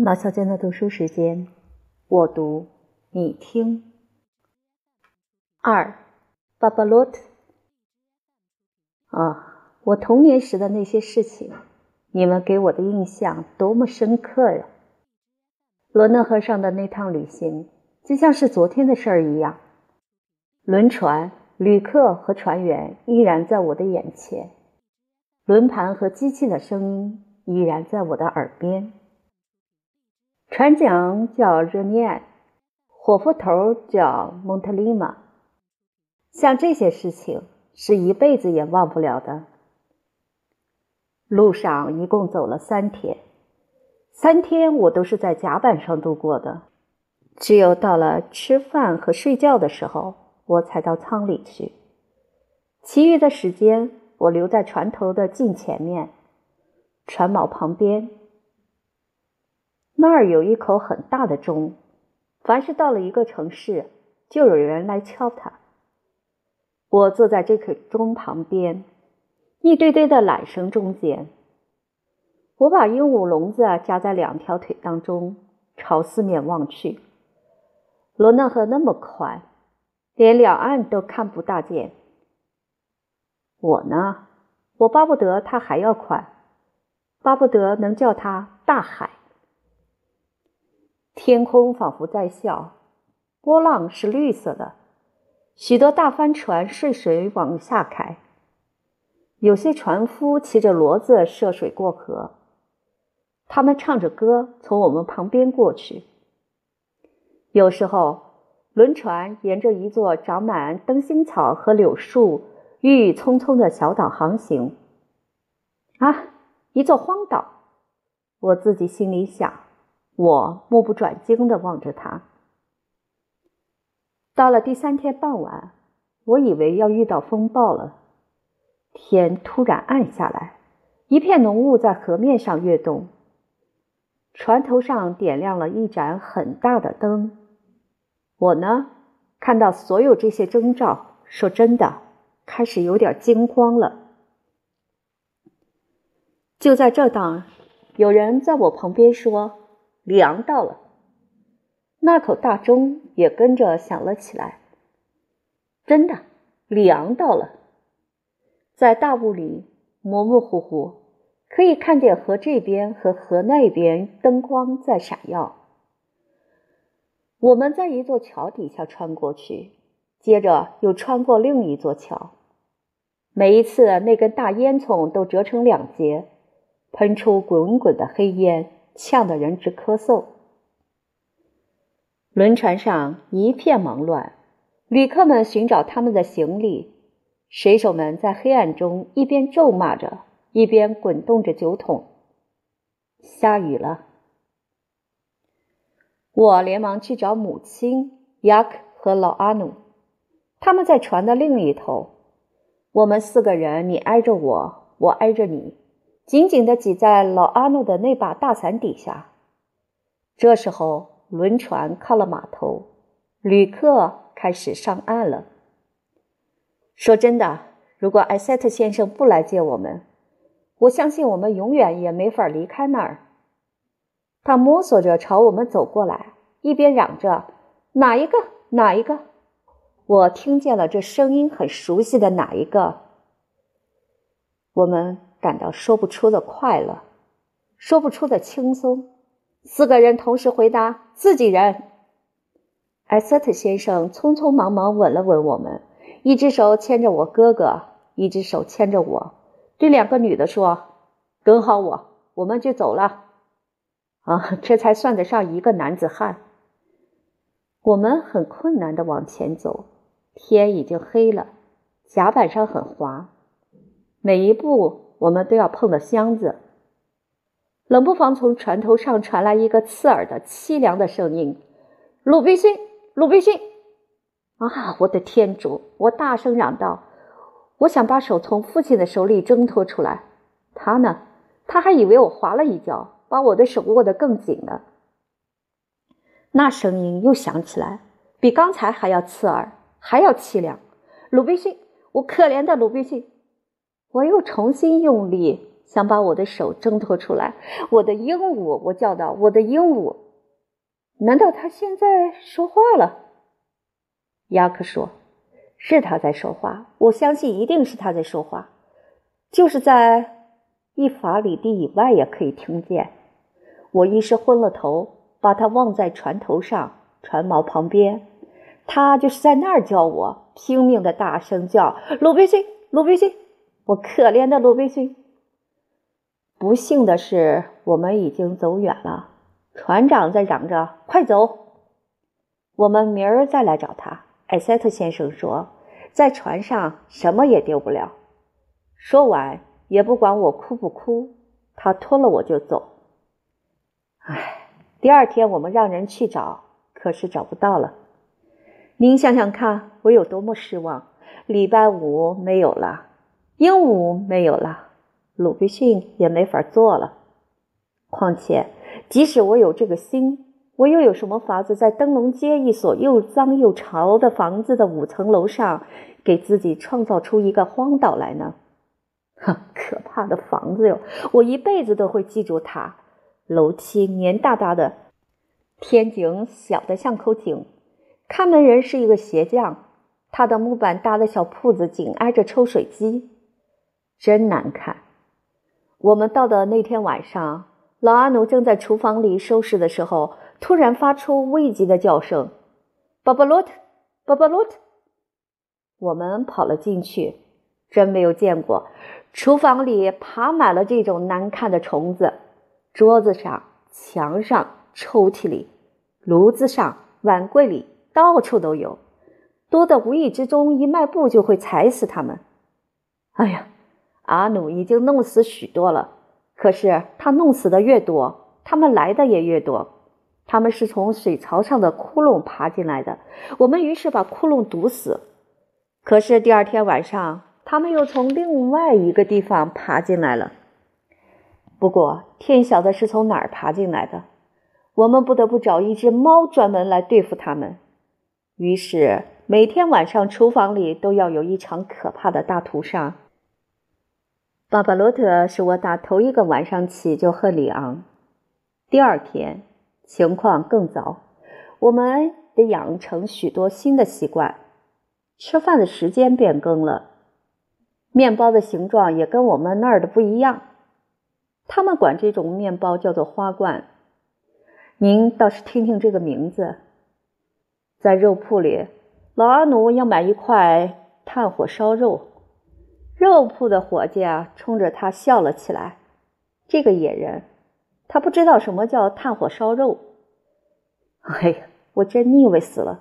马小娟的读书时间，我读，你听。二，巴巴洛特。啊，我童年时的那些事情，你们给我的印象多么深刻呀！罗讷河上的那趟旅行，就像是昨天的事儿一样。轮船、旅客和船员依然在我的眼前，轮盘和机器的声音依然在我的耳边。船桨叫热尼埃，火斧头叫蒙特利马。像这些事情是一辈子也忘不了的。路上一共走了三天，三天我都是在甲板上度过的，只有到了吃饭和睡觉的时候，我才到舱里去。其余的时间，我留在船头的近前面，船锚旁边。那儿有一口很大的钟，凡是到了一个城市，就有人来敲它。我坐在这口钟旁边，一堆堆的缆绳中间。我把鹦鹉笼子夹在两条腿当中，朝四面望去。罗讷河那么宽，连两岸都看不大见。我呢，我巴不得它还要宽，巴不得能叫它大海。天空仿佛在笑，波浪是绿色的，许多大帆船顺水往下开，有些船夫骑着骡子涉水过河，他们唱着歌从我们旁边过去。有时候，轮船沿着一座长满灯芯草和柳树、郁郁葱葱的小岛航行。啊，一座荒岛！我自己心里想。我目不转睛地望着他。到了第三天傍晚，我以为要遇到风暴了。天突然暗下来，一片浓雾在河面上跃动。船头上点亮了一盏很大的灯。我呢，看到所有这些征兆，说真的，开始有点惊慌了。就在这当，有人在我旁边说。凉到了，那口大钟也跟着响了起来。真的，凉到了，在大雾里模模糊糊，可以看见河这边和河那边灯光在闪耀。我们在一座桥底下穿过去，接着又穿过另一座桥。每一次，那根大烟囱都折成两截，喷出滚滚的黑烟。呛得人直咳嗽。轮船上一片忙乱，旅客们寻找他们的行李，水手们在黑暗中一边咒骂着，一边滚动着酒桶。下雨了，我连忙去找母亲雅克和老阿努，他们在船的另一头。我们四个人，你挨着我，我挨着你。紧紧地挤在老阿诺的那把大伞底下。这时候，轮船靠了码头，旅客开始上岸了。说真的，如果艾塞特先生不来接我们，我相信我们永远也没法离开那儿。他摸索着朝我们走过来，一边嚷着：“哪一个？哪一个？”我听见了这声音很熟悉的哪一个？我们。感到说不出的快乐，说不出的轻松。四个人同时回答：“自己人。”艾瑟特先生匆匆忙忙吻了吻我们，一只手牵着我哥哥，一只手牵着我，对两个女的说：“跟好我，我们就走了。”啊，这才算得上一个男子汉。我们很困难的往前走，天已经黑了，甲板上很滑，每一步。我们都要碰到箱子，冷不防从船头上传来一个刺耳的、凄凉的声音：“鲁滨逊，鲁滨逊！”啊，我的天主！我大声嚷道：“我想把手从父亲的手里挣脱出来。”他呢？他还以为我滑了一跤，把我的手握得更紧了。那声音又响起来，比刚才还要刺耳，还要凄凉。鲁滨逊，我可怜的鲁滨逊！我又重新用力想把我的手挣脱出来。我的鹦鹉，我叫道：“我的鹦鹉！”难道他现在说话了？雅克说：“是他在说话，我相信一定是他在说话，就是在一法里地以外也可以听见。”我一时昏了头，把他忘在船头上，船锚旁边。他就是在那儿叫我，拼命的大声叫：“鲁滨逊，鲁滨逊！”我可怜的鲁滨逊。不幸的是，我们已经走远了。船长在嚷着：“快走！我们明儿再来找他。”艾塞特先生说：“在船上什么也丢不了。”说完，也不管我哭不哭，他拖了我就走。唉，第二天我们让人去找，可是找不到了。您想想看，我有多么失望！礼拜五没有了，鹦鹉没有了。鲁滨逊也没法做了。况且，即使我有这个心，我又有什么法子在灯笼街一所又脏又潮的房子的五层楼上，给自己创造出一个荒岛来呢？哼，可怕的房子哟！我一辈子都会记住它。楼梯黏哒哒的，天井小的像口井，看门人是一个鞋匠，他的木板搭的小铺子紧挨着抽水机，真难看。我们到的那天晚上，老阿奴正在厨房里收拾的时候，突然发出危急的叫声：“巴巴洛特，巴巴洛特！”我们跑了进去，真没有见过，厨房里爬满了这种难看的虫子，桌子上、墙上、抽屉里、炉子上、碗柜里，到处都有，多的无意之中一迈步就会踩死它们。哎呀！阿努已经弄死许多了，可是他弄死的越多，他们来的也越多。他们是从水槽上的窟窿爬进来的，我们于是把窟窿堵死。可是第二天晚上，他们又从另外一个地方爬进来了。不过天晓得是从哪儿爬进来的，我们不得不找一只猫专门来对付他们。于是每天晚上厨房里都要有一场可怕的大屠杀。巴巴罗特是我打头一个晚上起就喝里昂，第二天情况更糟，我们得养成许多新的习惯，吃饭的时间变更了，面包的形状也跟我们那儿的不一样，他们管这种面包叫做花冠，您倒是听听这个名字，在肉铺里，老阿奴要买一块炭火烧肉。肉铺的伙计啊，冲着他笑了起来。这个野人，他不知道什么叫炭火烧肉。哎呀，我真腻味死了。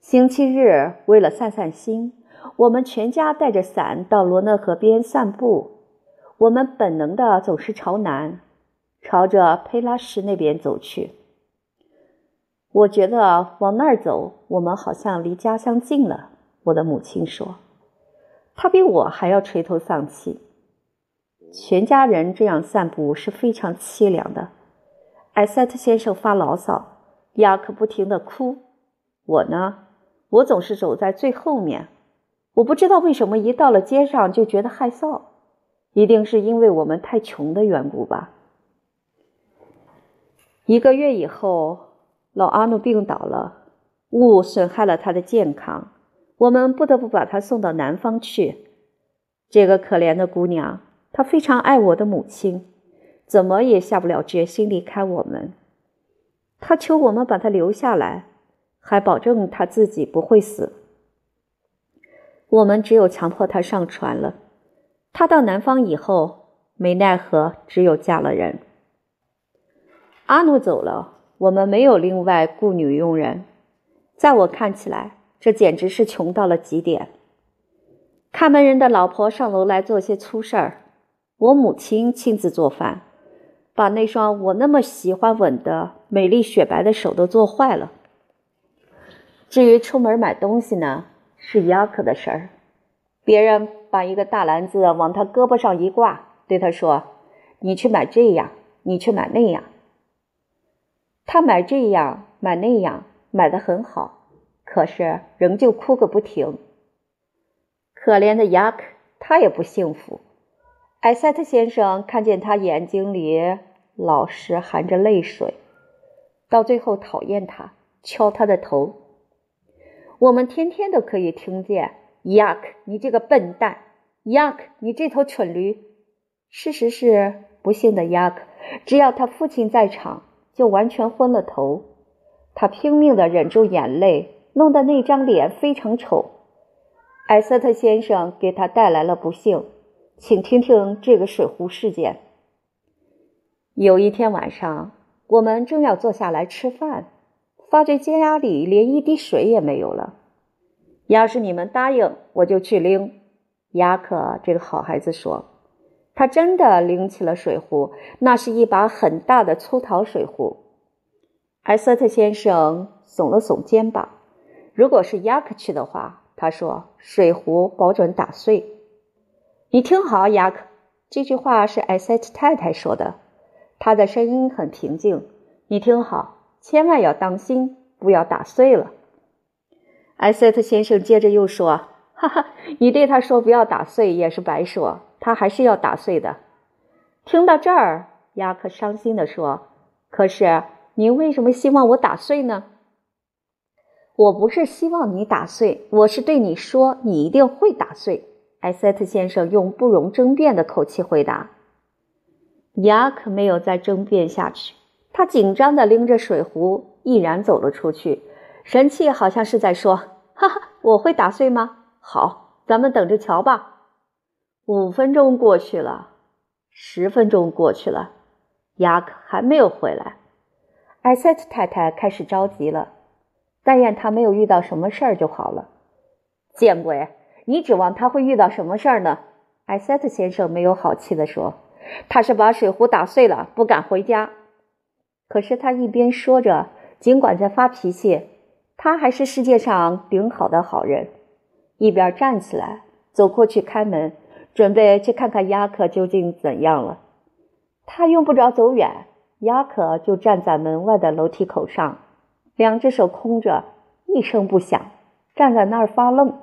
星期日为了散散心，我们全家带着伞到罗讷河边散步。我们本能的总是朝南，朝着佩拉什那边走去。我觉得往那儿走，我们好像离家乡近了。我的母亲说。他比我还要垂头丧气。全家人这样散步是非常凄凉的。艾塞特先生发牢骚，雅克不停的哭。我呢，我总是走在最后面。我不知道为什么一到了街上就觉得害臊，一定是因为我们太穷的缘故吧。一个月以后，老阿努病倒了，雾损害了他的健康。我们不得不把她送到南方去。这个可怜的姑娘，她非常爱我的母亲，怎么也下不了决心离开我们。她求我们把她留下来，还保证她自己不会死。我们只有强迫她上船了。她到南方以后，没奈何，只有嫁了人。阿努走了，我们没有另外雇女佣人。在我看起来。这简直是穷到了极点。看门人的老婆上楼来做些粗事儿，我母亲亲自做饭，把那双我那么喜欢吻的美丽雪白的手都做坏了。至于出门买东西呢，是雅克的事儿。别人把一个大篮子往他胳膊上一挂，对他说：“你去买这样，你去买那样。”他买这样，买那样，买的很好。可是仍旧哭个不停。可怜的雅克，他也不幸福。艾塞特先生看见他眼睛里老是含着泪水，到最后讨厌他，敲他的头。我们天天都可以听见 “Yuck，你这个笨蛋！”“Yuck，你这头蠢驴！”事实是，不幸的 Yuck，只要他父亲在场，就完全昏了头。他拼命地忍住眼泪，弄得那张脸非常丑。艾瑟特先生给他带来了不幸，请听听这个水壶事件。有一天晚上，我们正要坐下来吃饭，发觉家里连一滴水也没有了。要是你们答应，我就去拎。雅克这个好孩子说，他真的拎起了水壶，那是一把很大的粗陶水壶。艾瑟特先生耸了耸肩膀。如果是雅克去的话，他说，水壶保准打碎。你听好，雅克，这句话是艾塞特太太说的，她的声音很平静。你听好，千万要当心，不要打碎了。艾塞特先生接着又说：“哈哈，你对他说不要打碎也是白说，他还是要打碎的。”听到这儿，雅克伤心地说：“可是。”您为什么希望我打碎呢？我不是希望你打碎，我是对你说，你一定会打碎。艾塞特先生用不容争辩的口气回答。雅克没有再争辩下去，他紧张地拎着水壶，毅然走了出去，神气好像是在说：“哈哈，我会打碎吗？好，咱们等着瞧吧。”五分钟过去了，十分钟过去了，雅克还没有回来。艾塞特太太开始着急了，但愿他没有遇到什么事儿就好了。见鬼！你指望他会遇到什么事儿呢？艾塞特先生没有好气地说：“他是把水壶打碎了，不敢回家。”可是他一边说着，尽管在发脾气，他还是世界上顶好的好人，一边站起来走过去开门，准备去看看亚克究竟怎样了。他用不着走远。雅克就站在门外的楼梯口上，两只手空着，一声不响，站在那儿发愣。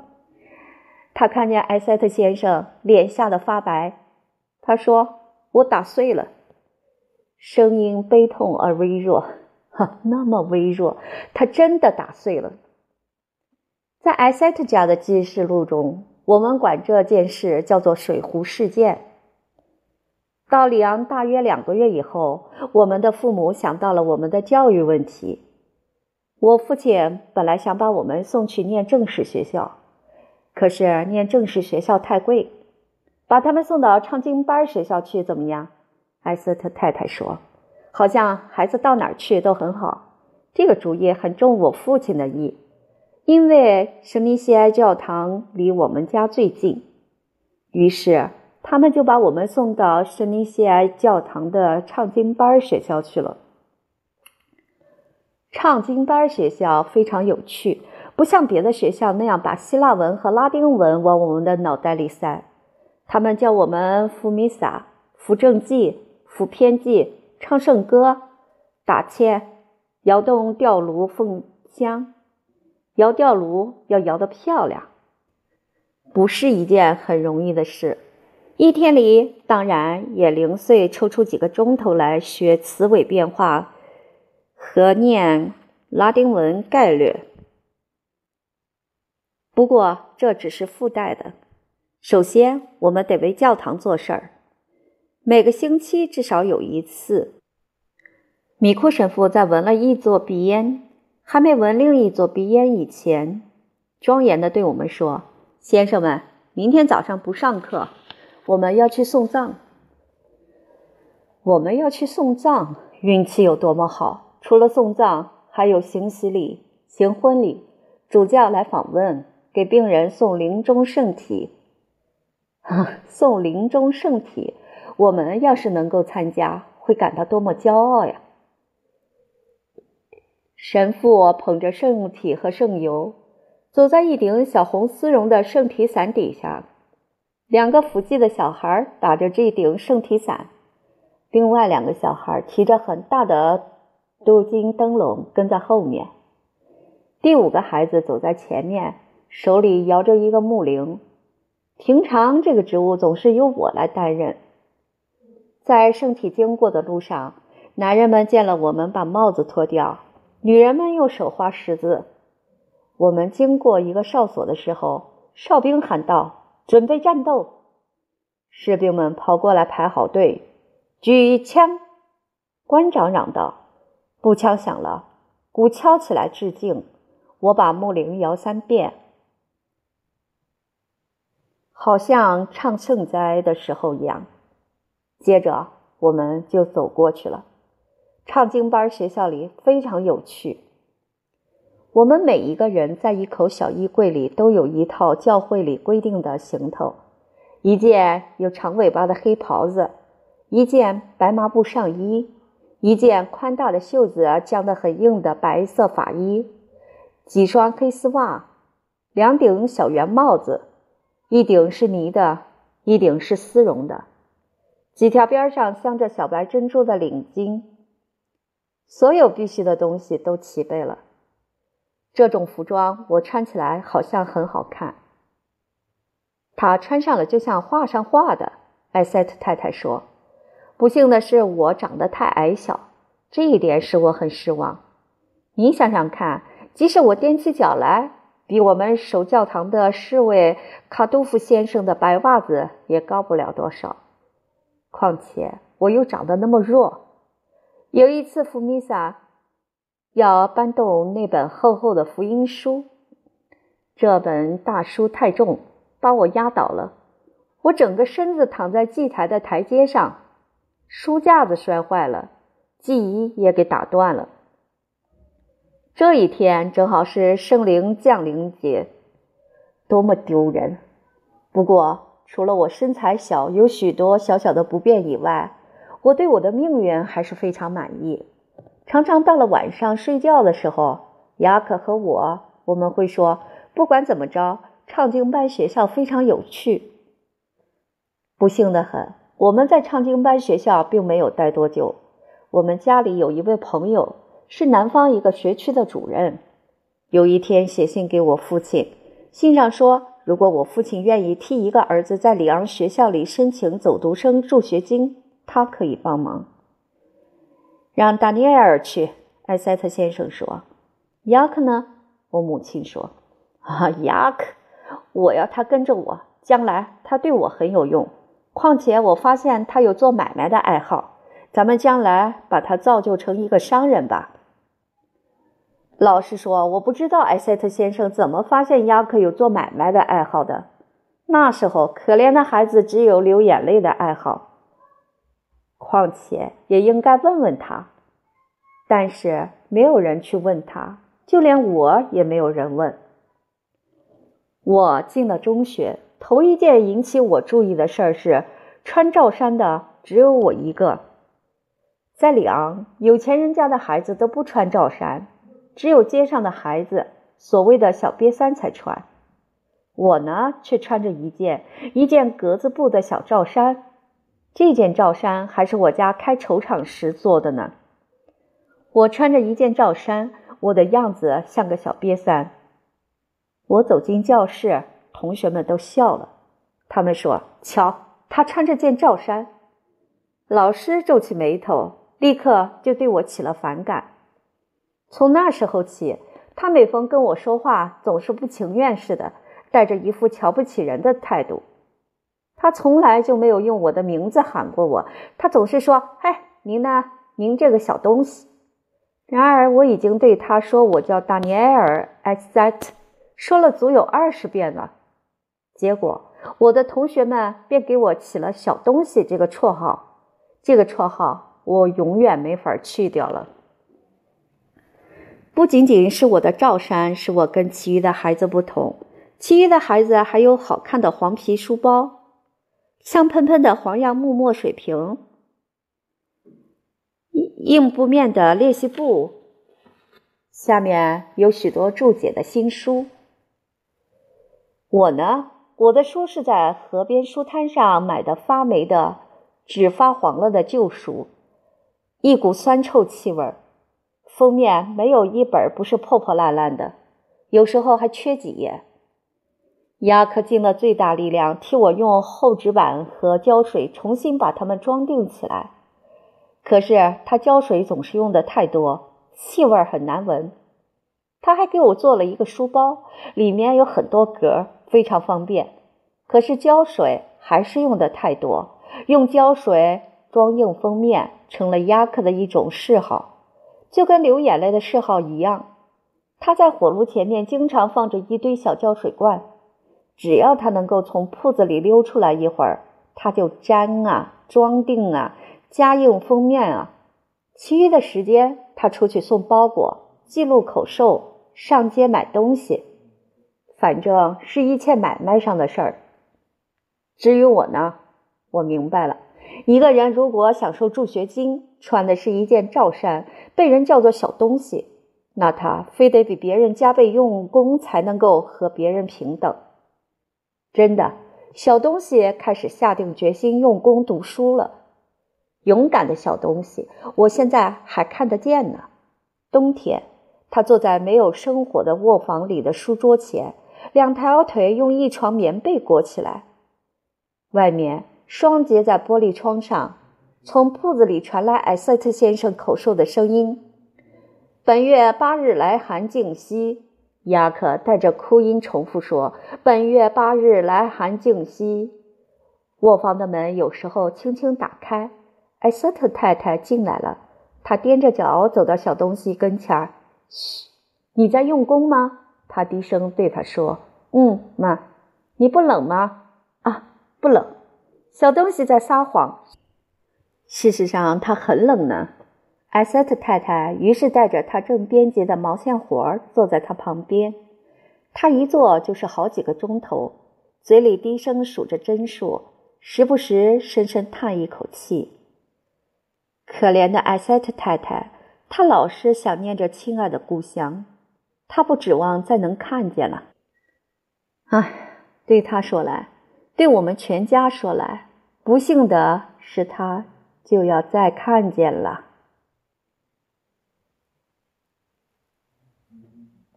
他看见艾塞特先生脸吓得发白，他说：“我打碎了。”声音悲痛而微弱，哈，那么微弱，他真的打碎了。在艾塞特家的记事录中，我们管这件事叫做“水壶事件”。到里昂大约两个月以后，我们的父母想到了我们的教育问题。我父亲本来想把我们送去念正式学校，可是念正式学校太贵，把他们送到唱经班学校去怎么样？艾斯特太太说：“好像孩子到哪儿去都很好。”这个主意很中我父亲的意，因为圣尼西埃教堂离我们家最近，于是。他们就把我们送到圣尼西埃教堂的唱经班学校去了。唱经班学校非常有趣，不像别的学校那样把希腊文和拉丁文往我们的脑袋里塞。他们教我们复弥撒、复正记、复偏记、唱圣歌、打签、摇动吊炉奉香。摇吊炉要摇得漂亮，不是一件很容易的事。一天里，当然也零碎抽出几个钟头来学词尾变化和念拉丁文概略。不过这只是附带的。首先，我们得为教堂做事儿。每个星期至少有一次，米库神父在闻了一座鼻烟，还没闻另一座鼻烟以前，庄严的对我们说：“先生们，明天早上不上课。”我们要去送葬，我们要去送葬，运气有多么好！除了送葬，还有行洗礼、行婚礼，主教来访问，给病人送临终圣体。送临终圣体，我们要是能够参加，会感到多么骄傲呀！神父捧着圣体和圣油，走在一顶小红丝绒的圣体伞底下。两个福记的小孩打着这顶圣体伞，另外两个小孩提着很大的镀金灯笼跟在后面。第五个孩子走在前面，手里摇着一个木铃。平常这个职务总是由我来担任，在圣体经过的路上，男人们见了我们，把帽子脱掉；女人们用手画十字。我们经过一个哨所的时候，哨兵喊道：“准备战斗！”士兵们跑过来排好队，举枪。官长嚷道：“鼓敲响了，鼓敲起来致敬。”我把木铃摇三遍，好像唱圣哉的时候一样。接着我们就走过去了。唱经班学校里非常有趣。我们每一个人在一口小衣柜里都有一套教会里规定的行头：一件有长尾巴的黑袍子，一件白麻布上衣，一件宽大的袖子将得很硬的白色法衣，几双黑丝袜，两顶小圆帽子，一顶是呢的，一顶是丝绒的。几条边上镶着小白珍珠的领巾，所有必须的东西都齐备了。这种服装我穿起来好像很好看。他穿上了就像画上画的。艾塞特太太说：“不幸的是，我长得太矮小，这一点使我很失望。你想想看，即使我踮起脚来，比我们守教堂的侍卫卡杜夫先生的白袜子也高不了多少。”况且我又长得那么弱。有一次，福米萨要搬动那本厚厚的福音书，这本大书太重，把我压倒了。我整个身子躺在祭台的台阶上，书架子摔坏了，记忆也给打断了。这一天正好是圣灵降临节，多么丢人！不过。除了我身材小，有许多小小的不便以外，我对我的命运还是非常满意。常常到了晚上睡觉的时候，雅可和我我们会说：不管怎么着，唱经班学校非常有趣。不幸的很，我们在唱经班学校并没有待多久。我们家里有一位朋友，是南方一个学区的主任。有一天写信给我父亲，信上说。如果我父亲愿意替一个儿子在里昂学校里申请走读生助学金，他可以帮忙。让达尼埃尔去，艾塞特先生说。雅克呢？我母亲说。啊，雅克，我要他跟着我，将来他对我很有用。况且我发现他有做买卖的爱好，咱们将来把他造就成一个商人吧。老实说，我不知道艾塞特先生怎么发现雅克有做买卖的爱好的。那时候，可怜的孩子只有流眼泪的爱好。况且，也应该问问他。但是，没有人去问他，就连我也没有人问。我进了中学，头一件引起我注意的事儿是，穿罩衫的只有我一个。在里昂，有钱人家的孩子都不穿罩衫。只有街上的孩子，所谓的小瘪三才穿。我呢，却穿着一件一件格子布的小罩衫。这件罩衫还是我家开绸厂时做的呢。我穿着一件罩衫，我的样子像个小瘪三。我走进教室，同学们都笑了。他们说：“瞧，他穿着件罩衫。”老师皱起眉头，立刻就对我起了反感。从那时候起，他每逢跟我说话，总是不情愿似的，带着一副瞧不起人的态度。他从来就没有用我的名字喊过我，他总是说：“嗨，您呢？您这个小东西。”然而，我已经对他说我叫达尼埃尔·艾塞特，说了足有二十遍了。结果，我的同学们便给我起了“小东西”这个绰号。这个绰号我永远没法去掉了。不仅仅是我的罩衫使我跟其余的孩子不同，其余的孩子还有好看的黄皮书包、香喷喷的黄杨木墨水瓶、硬硬布面的练习簿，下面有许多注解的新书。我呢，我的书是在河边书摊上买的发霉的、纸发黄了的旧书，一股酸臭气味儿。封面没有一本不是破破烂烂的，有时候还缺几页。雅克尽了最大力量替我用厚纸板和胶水重新把它们装订起来，可是他胶水总是用的太多，气味很难闻。他还给我做了一个书包，里面有很多格，非常方便。可是胶水还是用的太多，用胶水装硬封面成了雅克的一种嗜好，就跟流眼泪的嗜好一样。他在火炉前面经常放着一堆小胶水罐，只要他能够从铺子里溜出来一会儿，他就粘啊、装订啊、加硬封面啊。其余的时间，他出去送包裹、记录口授、上街买东西，反正是一切买卖上的事儿。至于我呢，我明白了，一个人如果享受助学金，穿的是一件罩衫，被人叫做小东西，那他非得比别人加倍用功才能够和别人平等。真的，小东西开始下定决心用功读书了。勇敢的小东西，我现在还看得见呢。冬天，他坐在没有生火的卧房里的书桌前，两条腿用一床棉被裹起来。外面双结在玻璃窗上，从铺子里传来艾瑟特先生口授的声音：“本月八日来函静息。”雅克带着哭音重复说：“本月八日来函静息。”卧房的门有时候轻轻打开，艾瑟特太太进来了。她踮着脚走到小东西跟前儿：“嘘，你在用功吗？”她低声对他说：“嗯，妈，你不冷吗？”啊。不冷，小东西在撒谎。事实上，他很冷呢。艾瑟特太太于是带着她正编辑的毛线活儿坐在他旁边。他一坐就是好几个钟头，嘴里低声数着针数，时不时深深叹一口气。可怜的艾塞特太太，她老是想念着亲爱的故乡，他不指望再能看见了。唉，对他说来。对我们全家说来，不幸的是，他就要再看见了。